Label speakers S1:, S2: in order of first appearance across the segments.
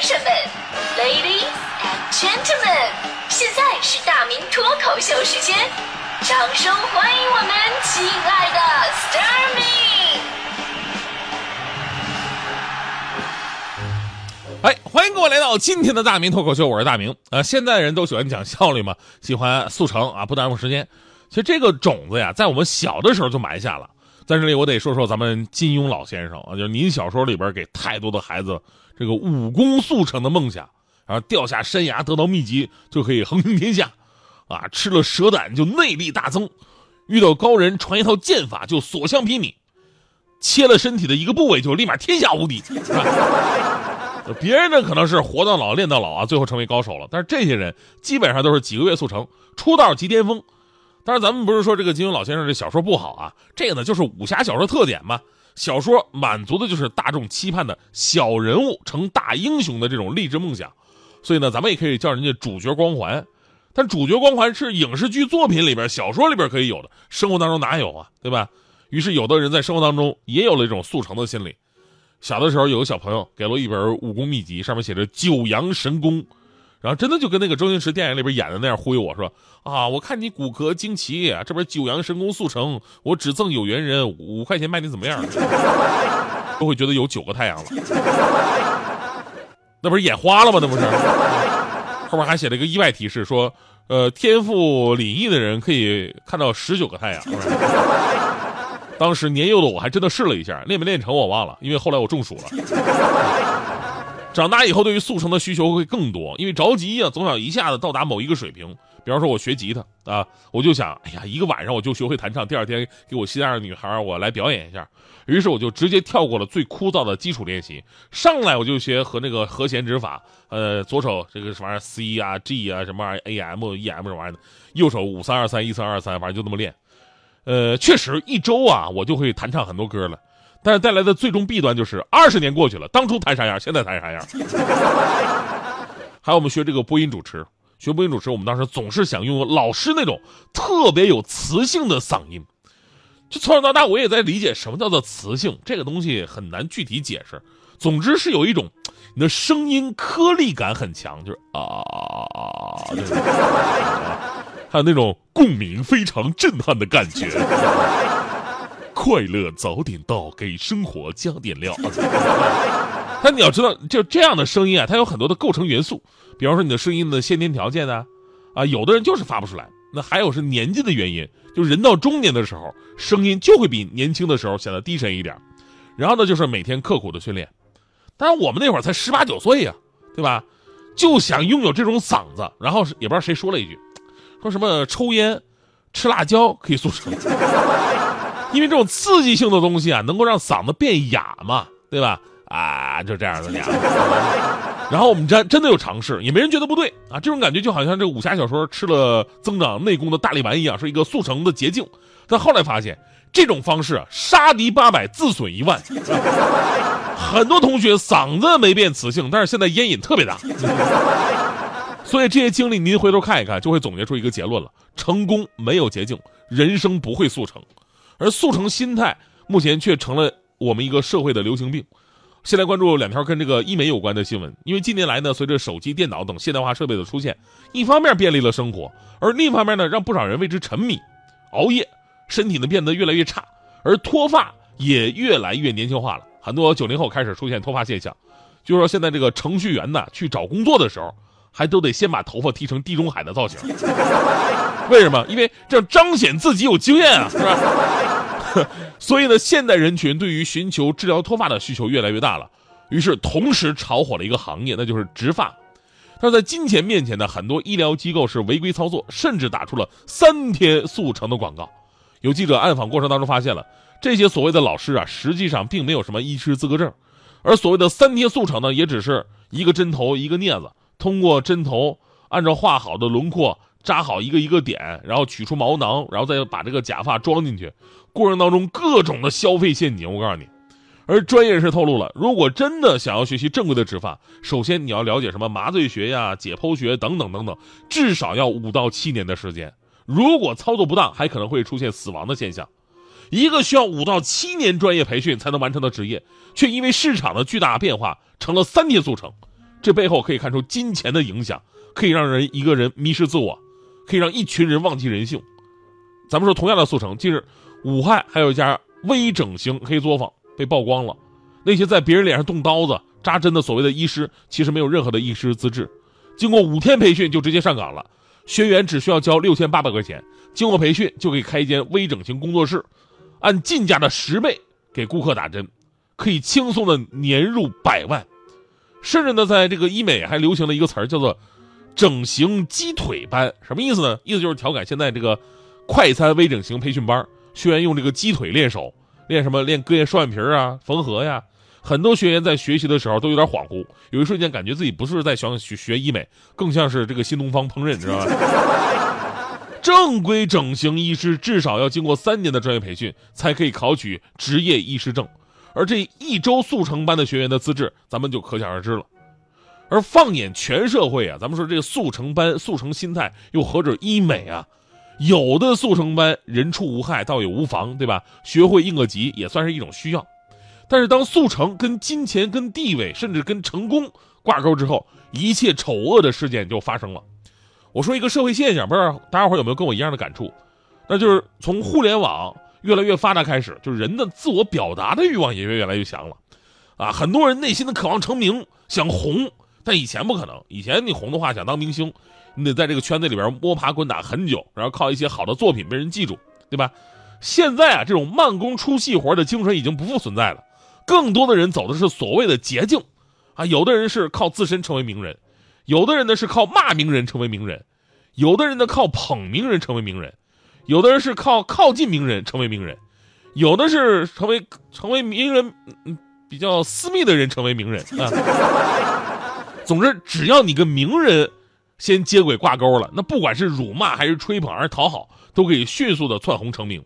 S1: 先生们，Ladies and Gentlemen，现在是大明脱口秀时间，掌声欢迎我们亲爱的 s t a r m y
S2: 哎，欢迎各位来到今天的大明脱口秀，我是大明。呃，现在人都喜欢讲效率嘛，喜欢速成啊，不耽误时间。其实这个种子呀，在我们小的时候就埋下了。在这里，我得说说咱们金庸老先生啊，就是您小说里边给太多的孩子这个武功速成的梦想，然后掉下山崖得到秘籍就可以横行天下，啊，吃了蛇胆就内力大增，遇到高人传一套剑法就所向披靡，切了身体的一个部位就立马天下无敌。别人呢可能是活到老练到老啊，最后成为高手了，但是这些人基本上都是几个月速成，出道即巅峰。当然，咱们不是说这个金庸老先生这小说不好啊，这个呢就是武侠小说特点嘛。小说满足的就是大众期盼的小人物成大英雄的这种励志梦想，所以呢，咱们也可以叫人家主角光环。但主角光环是影视剧作品里边、小说里边可以有的，生活当中哪有啊？对吧？于是有的人在生活当中也有了一种速成的心理。小的时候有个小朋友给了我一本武功秘籍，上面写着九阳神功。然后真的就跟那个周星驰电影里边演的那样忽悠我说啊，我看你骨骼惊奇，这边九阳神功速成，我只赠有缘人五块钱卖你怎么样？都会觉得有九个太阳了，那不是眼花了吗？那不是，后面还写了一个意外提示说，呃，天赋领域的人可以看到十九个太阳。当时年幼的我还真的试了一下，练没练成我忘了，因为后来我中暑了。长大以后，对于速成的需求会更多，因为着急啊，总想一下子到达某一个水平。比方说，我学吉他啊，我就想，哎呀，一个晚上我就学会弹唱，第二天给我心爱的女孩我来表演一下。于是我就直接跳过了最枯燥的基础练习，上来我就学和那个和弦指法，呃，左手这个什么玩意 C 啊、G 啊，什么玩意 A M E M 这玩意儿的，右手五三二三一三二三，反正就那么练。呃，确实一周啊，我就会弹唱很多歌了。但是带来的最终弊端就是二十年过去了，当初弹啥样，现在弹啥样。还有我们学这个播音主持，学播音主持，我们当时总是想拥有老师那种特别有磁性的嗓音。就从小到大，我也在理解什么叫做磁性，这个东西很难具体解释。总之是有一种你的声音颗粒感很强，就是啊，还有那种共鸣非常震撼的感觉。快乐早点到，给生活加点料。但你要知道，就这样的声音啊，它有很多的构成元素。比方说你的声音的先天条件呢，啊，有的人就是发不出来。那还有是年纪的原因，就人到中年的时候，声音就会比年轻的时候显得低沉一点。然后呢，就是每天刻苦的训练。当然，我们那会儿才十八九岁呀，对吧？就想拥有这种嗓子。然后也不知道谁说了一句，说什么抽烟、吃辣椒可以塑成。因为这种刺激性的东西啊，能够让嗓子变哑嘛，对吧？啊，就这样的俩。然后我们真真的有尝试，也没人觉得不对啊。这种感觉就好像这个武侠小说吃了增长内功的大力丸一样，是一个速成的捷径。但后来发现，这种方式，杀敌八百，自损一万。很多同学嗓子没变磁性，但是现在烟瘾特别大。所以这些经历您回头看一看，就会总结出一个结论了：成功没有捷径，人生不会速成。而速成心态目前却成了我们一个社会的流行病。先来关注两条跟这个医美有关的新闻，因为近年来呢，随着手机、电脑等现代化设备的出现，一方面便利了生活，而另一方面呢，让不少人为之沉迷，熬夜，身体呢变得越来越差，而脱发也越来越年轻化了。很多九零后开始出现脱发现象，就是说现在这个程序员呢去找工作的时候，还都得先把头发剃成地中海的造型。为什么？因为这样彰显自己有经验啊，是吧？所以呢，现代人群对于寻求治疗脱发的需求越来越大了，于是同时炒火了一个行业，那就是植发。但是在金钱面前呢，很多医疗机构是违规操作，甚至打出了三天速成的广告。有记者暗访过程当中发现了，这些所谓的老师啊，实际上并没有什么医师资格证，而所谓的三天速成呢，也只是一个针头一个镊子，通过针头按照画好的轮廓。扎好一个一个点，然后取出毛囊，然后再把这个假发装进去，过程当中各种的消费陷阱，我告诉你。而专业人士透露了，如果真的想要学习正规的植发，首先你要了解什么麻醉学呀、解剖学等等等等，至少要五到七年的时间。如果操作不当，还可能会出现死亡的现象。一个需要五到七年专业培训才能完成的职业，却因为市场的巨大变化成了三天速成。这背后可以看出金钱的影响，可以让人一个人迷失自我，可以让一群人忘记人性。咱们说同样的速成，近日武汉还有一家微整形黑作坊被曝光了，那些在别人脸上动刀子、扎针的所谓的医师，其实没有任何的医师资质，经过五天培训就直接上岗了，学员只需要交六千八百块钱，经过培训就可以开一间微整形工作室，按进价的十倍给顾客打针，可以轻松的年入百万。甚至呢，在这个医美还流行了一个词儿，叫做“整形鸡腿班”，什么意思呢？意思就是调侃现在这个快餐微整形培训班，学员用这个鸡腿练手，练什么？练割双眼皮啊，缝合呀。很多学员在学习的时候都有点恍惚，有一瞬间感觉自己不是在学学医美，更像是这个新东方烹饪，知道吧？正规整形医师至少要经过三年的专业培训，才可以考取执业医师证。而这一周速成班的学员的资质，咱们就可想而知了。而放眼全社会啊，咱们说这个速成班、速成心态，又何止医美啊？有的速成班人畜无害，倒也无妨，对吧？学会应个急也算是一种需要。但是当速成跟金钱、跟地位，甚至跟成功挂钩之后，一切丑恶的事件就发生了。我说一个社会现象，不知道大家伙有没有跟我一样的感触？那就是从互联网。越来越发达，开始就是人的自我表达的欲望也越越来越强了，啊，很多人内心的渴望成名，想红，但以前不可能。以前你红的话，想当明星，你得在这个圈子里边摸爬滚打很久，然后靠一些好的作品被人记住，对吧？现在啊，这种慢工出细活的精神已经不复存在了，更多的人走的是所谓的捷径，啊，有的人是靠自身成为名人，有的人呢是靠骂名人成为名人，有的人呢靠捧名人成为名人。有的人是靠靠近名人成为名人，有的是成为成为名人，比较私密的人成为名人啊。总之，只要你跟名人先接轨挂钩了，那不管是辱骂还是吹捧还是讨好，都可以迅速的窜红成名。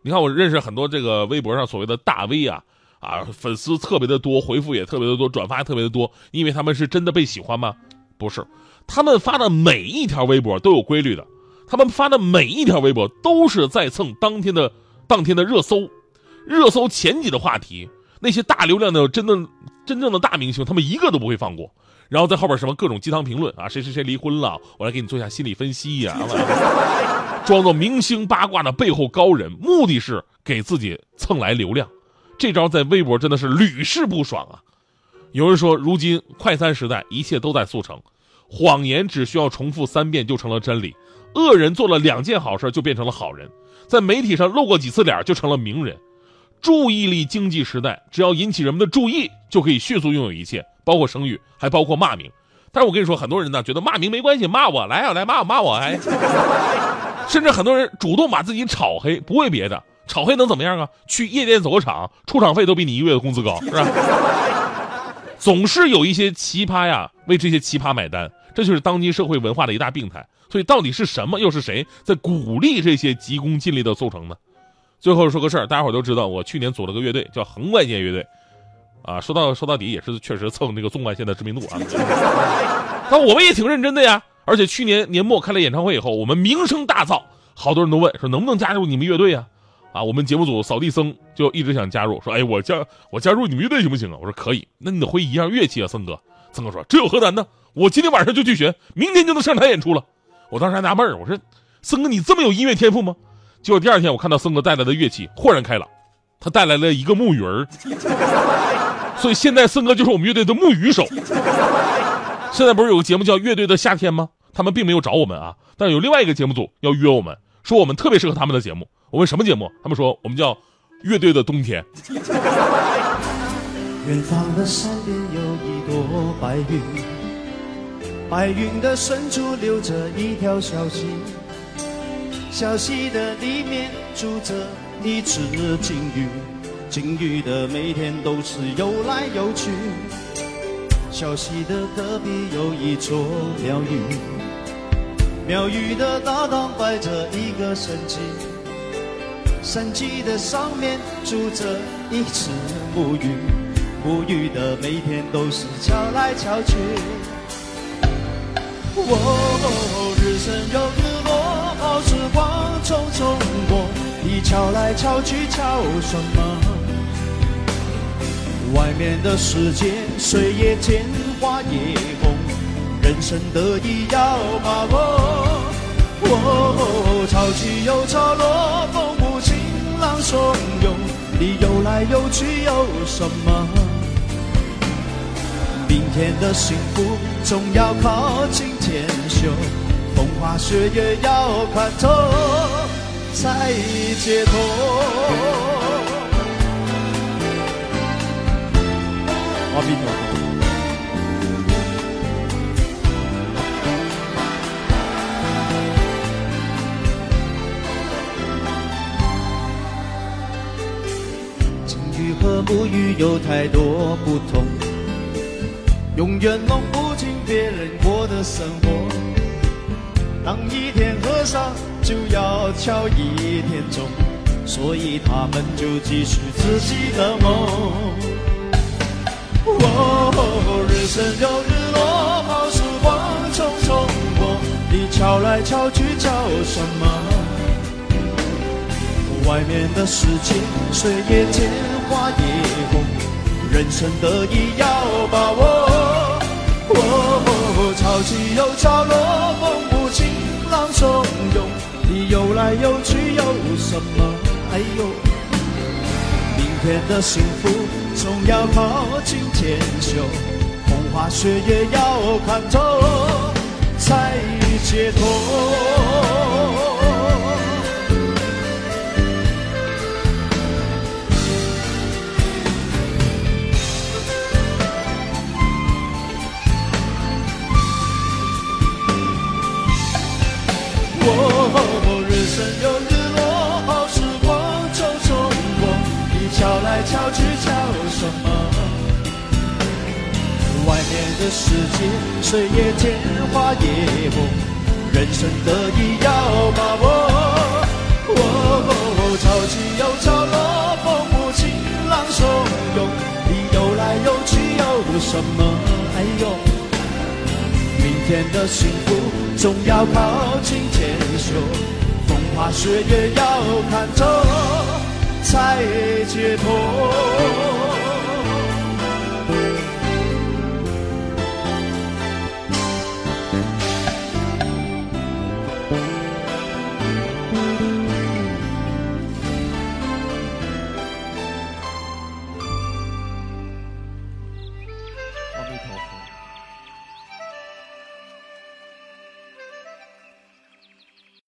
S2: 你看，我认识很多这个微博上所谓的大 V 啊，啊，粉丝特别的多，回复也特别的多，转发也特别的多，因为他们是真的被喜欢吗？不是，他们发的每一条微博都有规律的。他们发的每一条微博都是在蹭当天的当天的热搜，热搜前几的话题，那些大流量的真的真正的大明星，他们一个都不会放过。然后在后边什么各种鸡汤评论啊，谁谁谁离婚了，我来给你做一下心理分析呀，装作明星八卦的背后高人，目的是给自己蹭来流量。这招在微博真的是屡试不爽啊！有人说，如今快餐时代，一切都在速成，谎言只需要重复三遍就成了真理。恶人做了两件好事就变成了好人，在媒体上露过几次脸就成了名人。注意力经济时代，只要引起人们的注意，就可以迅速拥有一切，包括声誉，还包括骂名。但是我跟你说，很多人呢觉得骂名没关系，骂我来啊，来骂我骂我，哎，甚至很多人主动把自己炒黑，不为别的，炒黑能怎么样啊？去夜店走个场，出场费都比你一个月的工资高，是吧？总是有一些奇葩呀，为这些奇葩买单，这就是当今社会文化的一大病态。所以到底是什么，又是谁在鼓励这些急功近利的速成呢？最后说个事儿，大家伙都知道，我去年组了个乐队，叫横贯线乐队，啊，说到说到底也是确实蹭那个纵贯线的知名度啊。但我们也挺认真的呀，而且去年年末开了演唱会以后，我们名声大噪，好多人都问说能不能加入你们乐队呀？啊，我们节目组扫地僧就一直想加入，说哎，我加我加入你们乐队行不行啊？我说可以，那你得会一样乐器啊，僧哥。僧哥说这有何难呢？我今天晚上就去学，明天就能上台演出了。我当时还纳闷儿，我说：“森哥，你这么有音乐天赋吗？”结果第二天，我看到森哥带来的乐器豁然开朗，他带来了一个木鱼儿，所以现在森哥就是我们乐队的木鱼手。现在不是有个节目叫《乐队的夏天》吗？他们并没有找我们啊，但是有另外一个节目组要约我们，说我们特别适合他们的节目。我问什么节目？他们说我们叫《乐队的冬天》。远方的山边有一朵白云。白云的深处流着一条小溪，小溪的里面住着一只金鱼，金鱼的每天都是游来游去。小溪的隔壁有一座庙宇，庙宇的大堂摆着一个神鸡，神鸡的上面住着一只木鱼，木鱼的每天都是敲来敲去。哦，日升又日落，好时光匆匆过。你敲来敲去敲什么？外面的世界，水也见花也红。
S3: 人生得意要把握。哦，潮起又潮落，风无情，浪汹涌，你游来游去有什么？明天的幸福总要靠今天修，风花雪月要看透才解脱。阿弥陀佛。金鱼和木鱼有太多不同，永远弄不清别人过的生活。当一天和尚就要敲一天钟，所以他们就继续自己的梦。哦，日升又日落，好时光匆匆过，你敲来敲去敲什么？外面的世界，水也见，花也红，人生得意要把握。你游来游去有什么？哎呦，明天的幸福总要靠今天修，风花雪月要看透才解脱。的世界，水也甜，花也红，人生得意要把握。哦，潮起又潮落，风无情，浪汹涌，你游来游去有什么？哎呦！明天的幸福总要靠今天修，风花雪月要看透才解脱。